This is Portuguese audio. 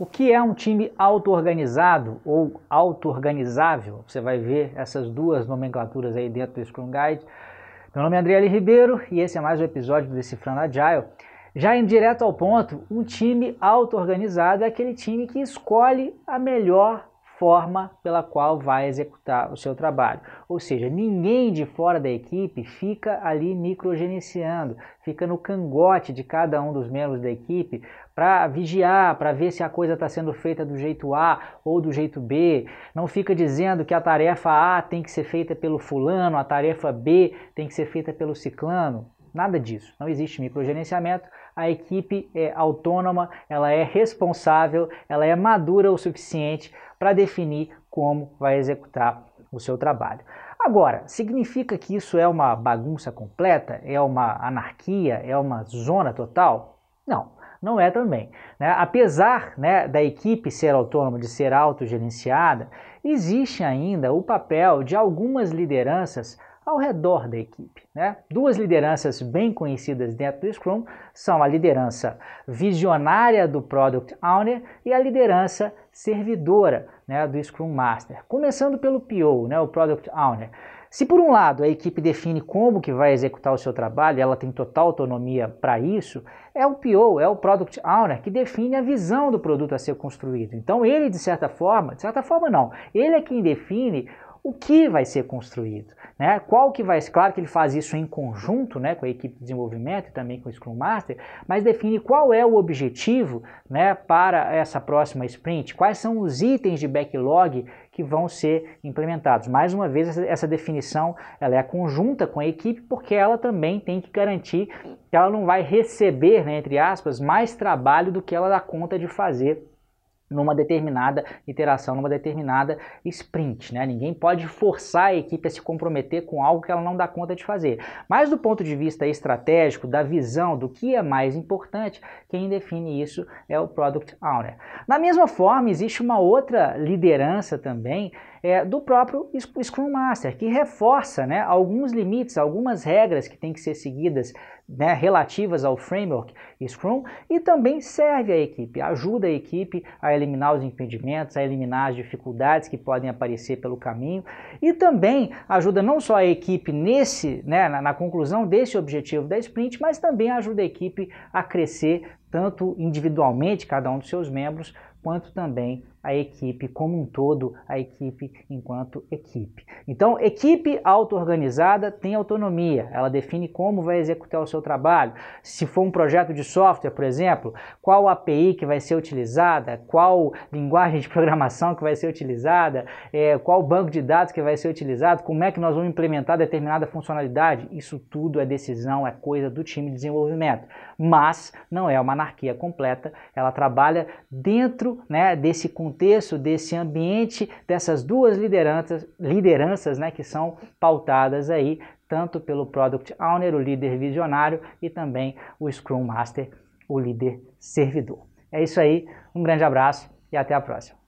O que é um time auto-organizado ou auto-organizável? Você vai ver essas duas nomenclaturas aí dentro do Scrum Guide. Meu nome é André Ribeiro e esse é mais um episódio do Decifrando Agile. Já indo direto ao ponto, um time auto-organizado é aquele time que escolhe a melhor forma pela qual vai executar o seu trabalho. Ou seja, ninguém de fora da equipe fica ali microgerenciando, fica no cangote de cada um dos membros da equipe para vigiar, para ver se a coisa está sendo feita do jeito A ou do jeito B. Não fica dizendo que a tarefa A tem que ser feita pelo fulano, a tarefa B tem que ser feita pelo ciclano. Nada disso. Não existe microgerenciamento. A equipe é autônoma, ela é responsável, ela é madura o suficiente para definir como vai executar o seu trabalho. Agora, significa que isso é uma bagunça completa? É uma anarquia? É uma zona total? Não, não é também. Né? Apesar né, da equipe ser autônoma, de ser autogerenciada, existe ainda o papel de algumas lideranças ao redor da equipe. Né? Duas lideranças bem conhecidas dentro do Scrum são a liderança visionária do Product Owner e a liderança servidora né, do Scrum Master. Começando pelo PO, né, o Product Owner. Se por um lado a equipe define como que vai executar o seu trabalho, ela tem total autonomia para isso, é o PO, é o Product Owner que define a visão do produto a ser construído. Então ele, de certa forma, de certa forma não, ele é quem define o que vai ser construído, né? Qual que vai, claro que ele faz isso em conjunto, né, com a equipe de desenvolvimento e também com o Scrum Master, mas define qual é o objetivo, né, para essa próxima sprint, quais são os itens de backlog que vão ser implementados. Mais uma vez, essa, definição ela é conjunta com a equipe, porque ela também tem que garantir que ela não vai receber, né, entre aspas, mais trabalho do que ela dá conta de fazer numa determinada iteração, numa determinada sprint. Né? Ninguém pode forçar a equipe a se comprometer com algo que ela não dá conta de fazer. Mas do ponto de vista estratégico, da visão do que é mais importante, quem define isso é o Product Owner. Da mesma forma, existe uma outra liderança também é, do próprio Scrum Master, que reforça né, alguns limites, algumas regras que têm que ser seguidas né, relativas ao framework Scrum e também serve à equipe, ajuda a equipe a eliminar os impedimentos, a eliminar as dificuldades que podem aparecer pelo caminho e também ajuda não só a equipe nesse, né, na, na conclusão desse objetivo da sprint, mas também ajuda a equipe a crescer tanto individualmente, cada um dos seus membros, quanto também a equipe como um todo, a equipe enquanto equipe. Então, equipe auto-organizada tem autonomia, ela define como vai executar o seu trabalho. Se for um projeto de software, por exemplo, qual API que vai ser utilizada, qual linguagem de programação que vai ser utilizada, é, qual banco de dados que vai ser utilizado, como é que nós vamos implementar determinada funcionalidade, isso tudo é decisão, é coisa do time de desenvolvimento. Mas não é uma anarquia completa, ela trabalha dentro né, desse contexto contexto desse ambiente dessas duas lideranças, lideranças né, que são pautadas aí tanto pelo Product Owner, o líder visionário, e também o Scrum Master, o líder servidor. É isso aí, um grande abraço e até a próxima.